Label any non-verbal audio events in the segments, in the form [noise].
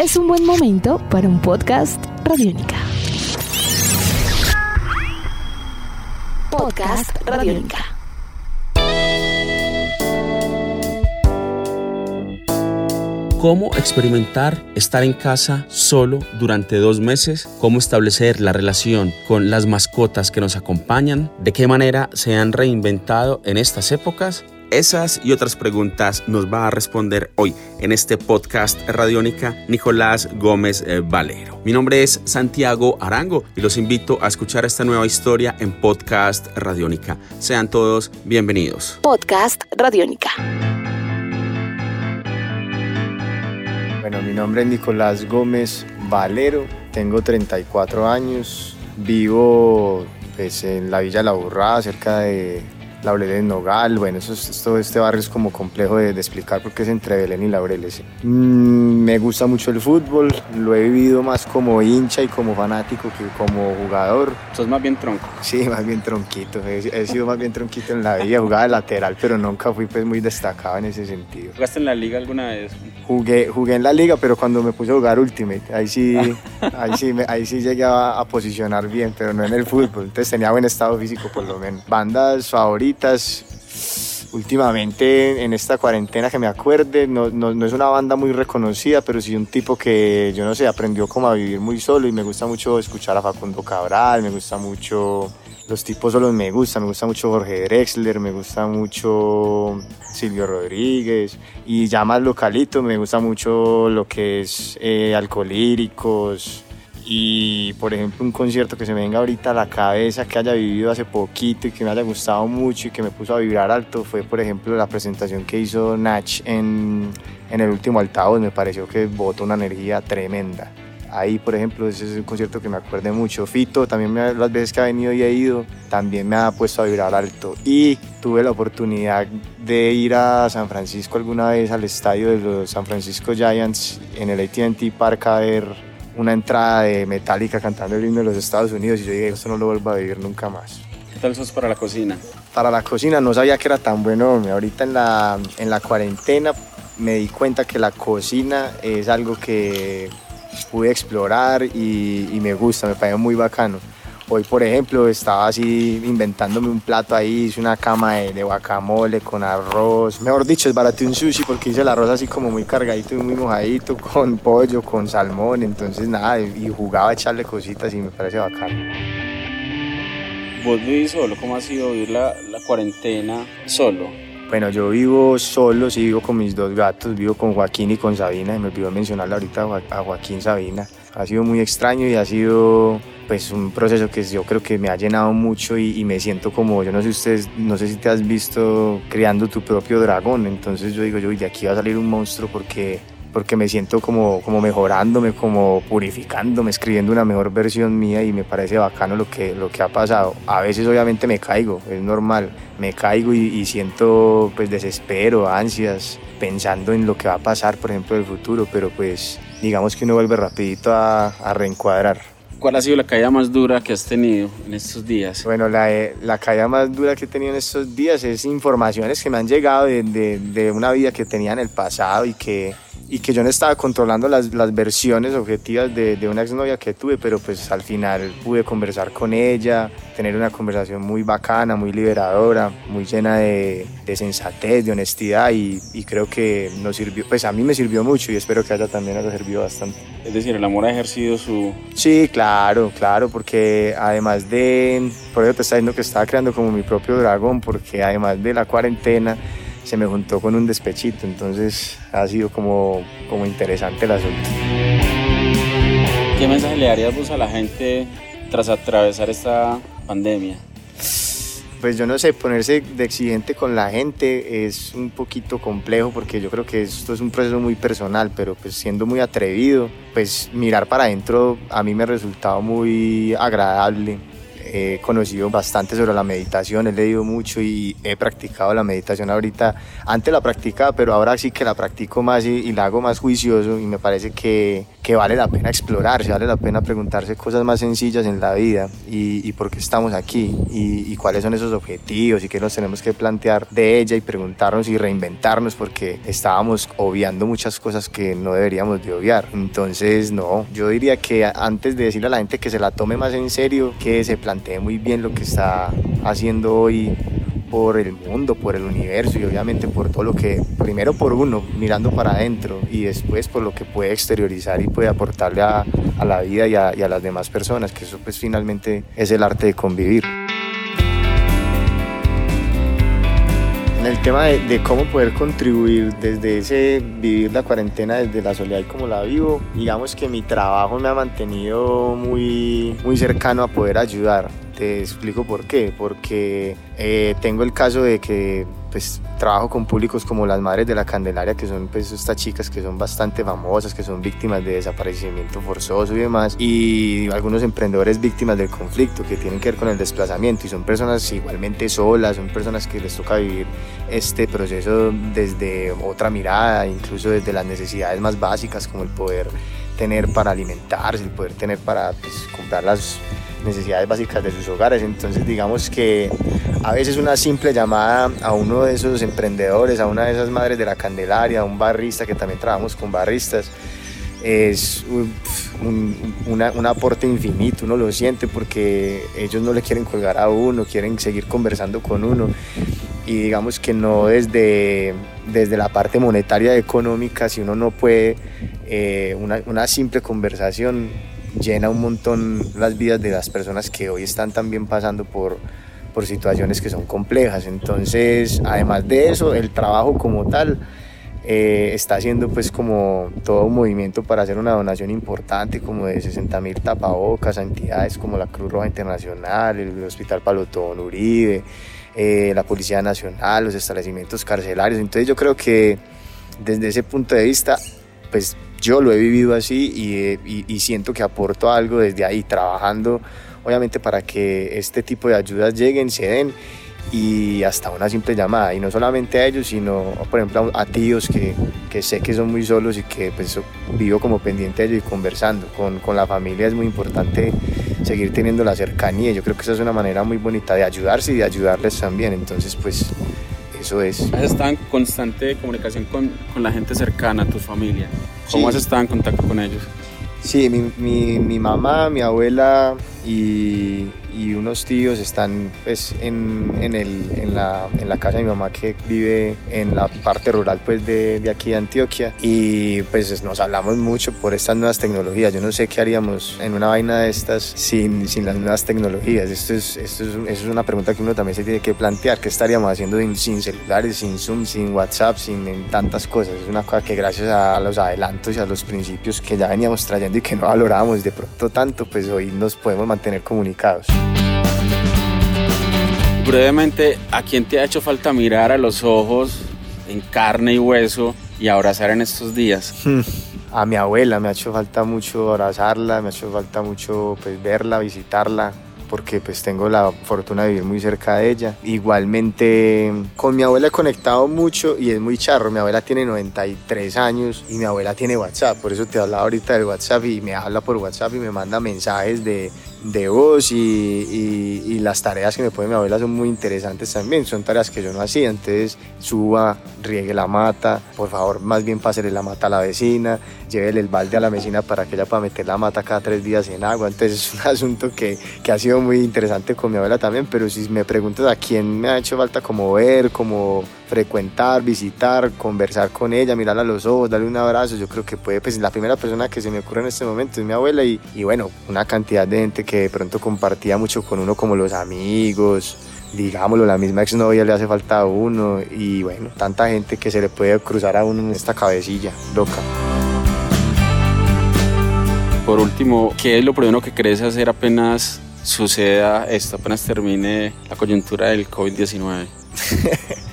es un buen momento para un podcast Radiónica. Podcast Radiónica. cómo experimentar estar en casa solo durante dos meses, cómo establecer la relación con las mascotas que nos acompañan, de qué manera se han reinventado en estas épocas. Esas y otras preguntas nos va a responder hoy en este podcast Radiónica Nicolás Gómez eh, Valero. Mi nombre es Santiago Arango y los invito a escuchar esta nueva historia en Podcast Radiónica. Sean todos bienvenidos. Podcast Radiónica. Bueno, mi nombre es Nicolás Gómez Valero, tengo 34 años, vivo pues, en la Villa La Burrada, cerca de Laureles Nogal, bueno, eso todo este barrio es como complejo de, explicar porque es entre Belén y Laureles. Mm, me gusta mucho el fútbol, lo he vivido más como hincha y como fanático que como jugador. ¿Sos más bien tronco? Sí, más bien tronquito, he, sido más bien tronquito en la vida, jugaba de lateral, pero nunca fui pues muy destacado en ese sentido. ¿Jugaste en la liga alguna vez? Jugué, jugué en la liga, pero cuando me puse a jugar Ultimate, ahí sí, [laughs] ahí sí, ahí sí llegué a, a posicionar bien, pero no en el fútbol, entonces tenía buen estado físico por lo menos. Bandas favoritas últimamente en esta cuarentena que me acuerde, no, no, es una banda muy reconocida, pero sí un tipo que, yo no sé, aprendió como a vivir muy solo y me gusta mucho escuchar a Facundo Cabral, me gusta mucho, los tipos solos me gustan, me gusta mucho Jorge Drexler, me gusta mucho Silvio Rodríguez y ya más localito, me gusta mucho lo que es eh, Alcolíricos, y por ejemplo un concierto que se me venga ahorita a la cabeza que haya vivido hace poquito y que me haya gustado mucho y que me puso a vibrar alto fue por ejemplo la presentación que hizo Nach en, en el último altavoz. Me pareció que botó una energía tremenda. Ahí por ejemplo ese es un concierto que me acuerde mucho. Fito también las veces que ha venido y he ido también me ha puesto a vibrar alto. Y tuve la oportunidad de ir a San Francisco alguna vez al estadio de los San Francisco Giants en el AT&T Park a ver una entrada de Metallica cantando el himno de los Estados Unidos y yo dije, esto no lo vuelvo a vivir nunca más. ¿Qué tal sos para la cocina? Para la cocina no sabía que era tan bueno. Ahorita en la, en la cuarentena me di cuenta que la cocina es algo que pude explorar y, y me gusta, me parece muy bacano. Hoy, por ejemplo, estaba así inventándome un plato ahí, hice una cama de, guacamole con arroz. Mejor dicho, es barato un sushi porque hice el arroz así como muy cargadito y muy mojadito, [laughs] con pollo, con salmón. Entonces, nada, y jugaba a echarle cositas y me parece bacano. ¿Vos vivís solo? ¿Cómo ha sido vivir la, la cuarentena solo? Bueno, yo vivo solo, sí vivo con mis dos gatos, vivo con Joaquín y con Sabina, y me olvidó mencionarle ahorita a Joaquín Sabina. Ha sido muy extraño y ha sido pues un proceso que yo creo que me ha llenado mucho y, me siento como, yo no sé ustedes, no sé si te has visto creando tu propio dragón, entonces yo digo, yo de aquí va a salir un monstruo porque, porque me siento como, como mejorándome, como purificándome, escribiendo una mejor versión mía y me parece bacano lo que, lo que ha pasado. A veces obviamente me caigo, es normal, me caigo y, siento pues desespero, ansias, pensando en lo que va a pasar, por ejemplo, el futuro, pero pues digamos que uno vuelve rapidito a reencuadrar. ¿Cuál ha sido la caída más dura que has tenido en estos días? Bueno, la, eh, la caída más dura que he tenido en estos días es informaciones que me han llegado de, de, de una vida que tenía en el pasado y que y que yo no estaba controlando las, las versiones objetivas de, de, una exnovia que tuve, pero pues al final pude conversar con ella, tener una conversación muy bacana, muy liberadora, muy llena de, de sensatez, de honestidad y, y, creo que nos sirvió, pues a mí me sirvió mucho y espero que a ella también haya servido bastante. Es decir, el amor ha ejercido su... Sí, claro, claro, porque además de, por eso te está diciendo que estaba creando como mi propio dragón, porque además de la cuarentena, se me juntó con un despechito, entonces ha sido como, como interesante el asunto. ¿Qué mensaje le darías vos a la gente tras atravesar esta pandemia? Pues yo no sé, ponerse de exigente con la gente es un poquito complejo porque yo creo que esto es un proceso muy personal, pero pues siendo muy atrevido, pues mirar para adentro a mí me ha resultado muy agradable he conocido bastante sobre la meditación, he leído mucho y he practicado la meditación ahorita. Antes la practicaba, pero ahora sí que la practico más y, la hago más juicioso y me parece que, que vale la pena explorarse, vale la pena preguntarse cosas más sencillas en la vida y, y por qué estamos aquí y, y, cuáles son esos objetivos y qué nos tenemos que plantear de ella y preguntarnos y reinventarnos porque estábamos obviando muchas cosas que no deberíamos de obviar. Entonces, no, yo diría que antes de decirle a la gente que se la tome más en serio, que se plantee muy bien lo que está haciendo hoy por el mundo, por el universo y obviamente por todo lo que, primero por uno, mirando para adentro y después por lo que puede exteriorizar y puede aportarle a, la vida y a, y a las demás personas, que eso pues finalmente es el arte de convivir. Tema de, cómo poder contribuir desde ese vivir la cuarentena desde la soledad y como la vivo, digamos que mi trabajo me ha mantenido muy, muy cercano a poder ayudar. Te explico por qué. Porque eh, tengo el caso de que pues trabajo con públicos como las Madres de la Candelaria, que son pues estas chicas que son bastante famosas, que son víctimas de desaparecimiento forzoso y demás, y algunos emprendedores víctimas del conflicto que tienen que ver con el desplazamiento y son personas igualmente solas, son personas que les toca vivir este proceso desde otra mirada, incluso desde las necesidades más básicas como el poder tener para alimentarse, el poder tener para pues, comprar las necesidades básicas de sus hogares. Entonces digamos que a veces una simple llamada a uno de esos emprendedores, a una de esas madres de la Candelaria, a un barrista, que también trabajamos con barristas, es un, un, una, un, aporte infinito, uno lo siente porque ellos no le quieren colgar a uno, quieren seguir conversando con uno y digamos que no desde, desde la parte monetaria económica, si uno no puede, eh, una, una simple conversación llena un montón las vidas de las personas que hoy están también pasando por, por situaciones que son complejas. Entonces, además de eso, el trabajo como tal eh, está haciendo pues como todo un movimiento para hacer una donación importante como de 60 mil tapabocas a entidades como la Cruz Roja Internacional, el Hospital Palotón Uribe, eh, la Policía Nacional, los establecimientos carcelarios. Entonces yo creo que desde ese punto de vista, pues yo lo he vivido así y, y, siento que aporto algo desde ahí, trabajando obviamente para que este tipo de ayudas lleguen, se den y hasta una simple llamada. Y no solamente a ellos, sino por ejemplo a tíos que, sé que son muy solos y que pues vivo como pendiente de ellos y conversando. Con, con la familia es muy importante seguir teniendo la cercanía. Yo creo que esa es una manera muy bonita de ayudarse y de ayudarles también. Entonces pues eso es. ¿Has estado en constante comunicación con, con la gente cercana, tu familia? ¿Cómo sí. has estado en contacto con ellos? Sí, mi, mi, mi mamá, mi abuela y, y, unos tíos están pues, en, en, el, en, la, en, la, casa de mi mamá que vive en la parte rural pues, de, de, aquí de Antioquia y pues nos hablamos mucho por estas nuevas tecnologías. Yo no sé qué haríamos en una vaina de estas sin, sin las nuevas tecnologías. Esto es, esto es, es una pregunta que uno también se tiene que plantear. ¿Qué estaríamos haciendo sin, sin celulares, sin Zoom, sin WhatsApp, sin tantas cosas? Es una cosa que gracias a los adelantos y a los principios que ya veníamos trayendo y que no valorábamos de pronto tanto, pues hoy nos podemos mantener comunicados. Brevemente, ¿a quién te ha hecho falta mirar a los ojos en carne y hueso y abrazar en estos días? A mi abuela me ha hecho falta mucho abrazarla, me ha hecho falta mucho pues, verla, visitarla, porque pues tengo la fortuna de vivir muy cerca de ella. Igualmente con mi abuela he conectado mucho y es muy charro. Mi abuela tiene 93 años y mi abuela tiene WhatsApp, por eso te hablaba ahorita del WhatsApp y me habla por WhatsApp y me manda mensajes de, de voz y, y, las tareas que me pone mi abuela son muy interesantes también, son tareas que yo no hacía, entonces suba, riegue la mata, por favor más bien pásele la mata a la vecina, llévele el balde a la vecina para que ella pueda meter la mata cada tres días en agua, entonces es un [laughs] asunto que, que ha sido muy interesante con mi abuela también, pero si me preguntas a quién me ha hecho falta como ver, como frecuentar, visitar, conversar con ella, mirarla a los ojos, darle un abrazo, yo creo que puede, pues la primera persona que se me ocurre en este momento es mi abuela y, y bueno, una cantidad de gente que de pronto compartía mucho con uno como los amigos, digámoslo, la misma exnovia le hace falta a uno y bueno, tanta gente que se le puede cruzar a uno en esta cabecilla loca. Por último, ¿qué es lo primero que crees hacer apenas suceda esto, apenas termine la coyuntura del COVID-19? [laughs]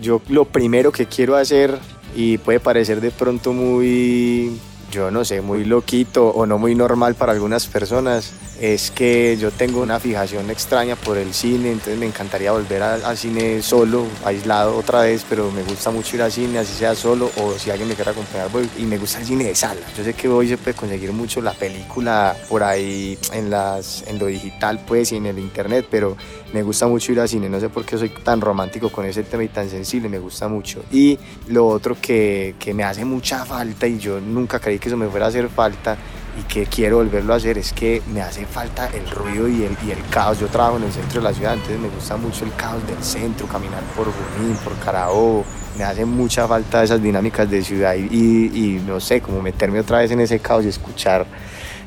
yo lo primero que quiero hacer, y puede parecer de pronto muy, yo no sé, muy loquito o no muy normal para algunas personas, es que yo tengo una fijación extraña por el cine, entonces me encantaría volver al cine solo, aislado otra vez, pero me gusta mucho ir al cine, así sea solo o si alguien me quiere acompañar, voy. Y me gusta el cine de sala. Yo sé que hoy se puede conseguir mucho la película por ahí en, lo digital, pues, y en el internet, pero me gusta mucho ir al cine. No sé por qué soy tan romántico con ese tema y tan sensible, me gusta mucho. Y lo otro que, que me hace mucha falta y yo nunca creí que eso me fuera a hacer falta y que quiero volverlo a hacer es que me hace falta el ruido y el, y el caos. Yo trabajo en el centro de la ciudad, entonces me gusta mucho el caos del centro, caminar por Junín, por Carabobo. Me hace mucha falta esas dinámicas de ciudad y, y, no sé, como meterme otra vez en ese caos y escuchar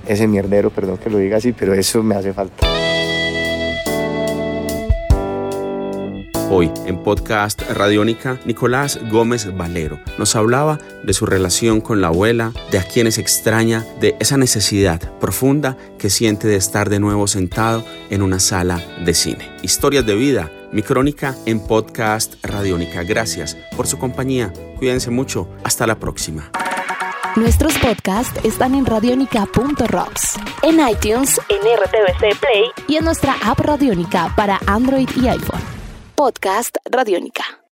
ese mierdero, perdón que lo diga así, pero eso me hace falta. Hoy en podcast Radiónica, Nicolás Gómez Valero nos hablaba de su relación con la abuela, de a quienes extraña, de esa necesidad profunda que siente de estar de nuevo sentado en una sala de cine. Historias de vida, mi crónica en podcast Radiónica. Gracias por su compañía. Cuídense mucho. Hasta la próxima. Nuestros podcasts están en radionica.rocks, en iTunes, en RTVC Play y en nuestra app Radiónica para Android y iPhone. Podcast Radiónica.